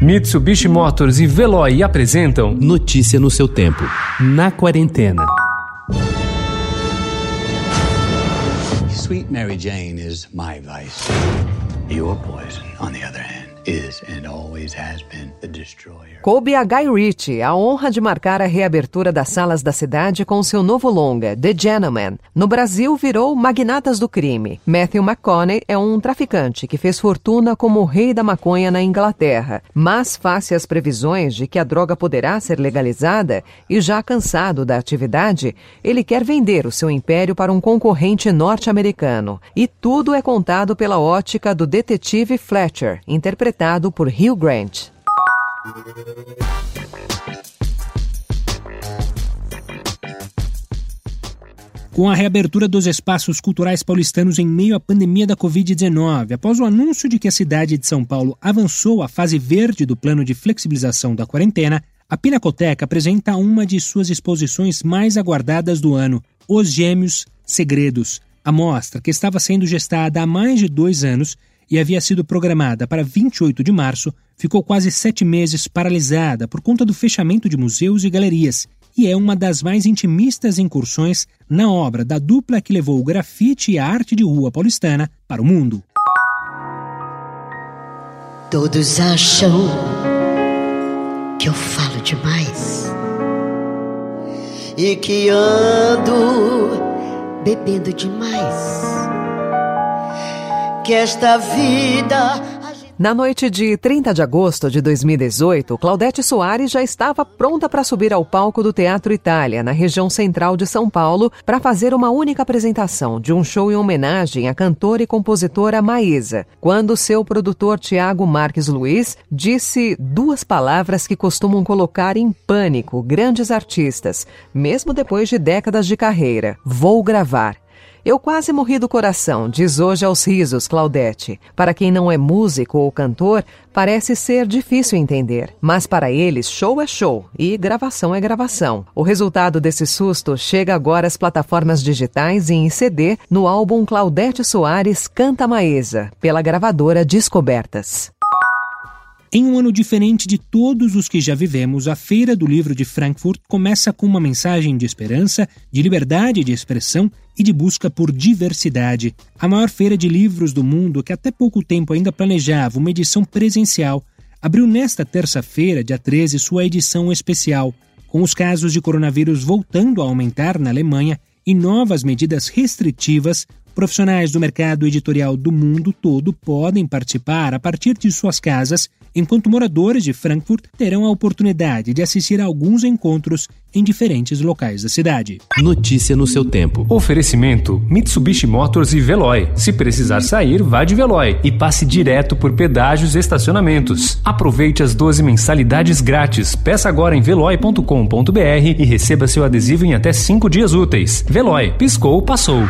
Mitsubishi Motors e Veloy apresentam Notícia no seu tempo. Na quarentena. Sweet Mary Jane is my vice. Your poison, on the other Coube a Guy Ritchie a honra de marcar a reabertura das salas da cidade com seu novo longa, The Gentleman. No Brasil, virou Magnatas do Crime. Matthew McConaughey é um traficante que fez fortuna como o rei da maconha na Inglaterra. Mas, face às previsões de que a droga poderá ser legalizada, e já cansado da atividade, ele quer vender o seu império para um concorrente norte-americano. E tudo é contado pela ótica do detetive Fletcher, interpretado interpretado por Hugh Grant. Com a reabertura dos espaços culturais paulistanos em meio à pandemia da Covid-19, após o anúncio de que a cidade de São Paulo avançou à fase verde do plano de flexibilização da quarentena, a Pinacoteca apresenta uma de suas exposições mais aguardadas do ano, Os Gêmeos Segredos. A mostra, que estava sendo gestada há mais de dois anos, e havia sido programada para 28 de março, ficou quase sete meses paralisada por conta do fechamento de museus e galerias, e é uma das mais intimistas incursões na obra da dupla que levou o grafite e a arte de rua paulistana para o mundo. Todos acham que eu falo demais e que ando bebendo demais que esta vida na noite de 30 de agosto de 2018, Claudete Soares já estava pronta para subir ao palco do Teatro Itália, na região central de São Paulo, para fazer uma única apresentação de um show em homenagem à cantora e compositora Maísa, quando seu produtor Tiago Marques Luiz disse duas palavras que costumam colocar em pânico grandes artistas, mesmo depois de décadas de carreira: vou gravar. Eu quase morri do coração, diz hoje aos risos Claudete. Para quem não é músico ou cantor, parece ser difícil entender. Mas para eles, show é show e gravação é gravação. O resultado desse susto chega agora às plataformas digitais e em CD no álbum Claudete Soares Canta Maesa, pela gravadora Descobertas. Em um ano diferente de todos os que já vivemos, a Feira do Livro de Frankfurt começa com uma mensagem de esperança, de liberdade de expressão e de busca por diversidade. A maior feira de livros do mundo, que até pouco tempo ainda planejava uma edição presencial, abriu nesta terça-feira, dia 13, sua edição especial, com os casos de coronavírus voltando a aumentar na Alemanha e novas medidas restritivas Profissionais do mercado editorial do mundo todo podem participar a partir de suas casas, enquanto moradores de Frankfurt terão a oportunidade de assistir a alguns encontros em diferentes locais da cidade. Notícia no seu tempo. Oferecimento: Mitsubishi Motors e Veloy. Se precisar sair, vá de Veloy e passe direto por pedágios e estacionamentos. Aproveite as 12 mensalidades grátis. Peça agora em veloy.com.br e receba seu adesivo em até 5 dias úteis. Veloy, piscou, passou.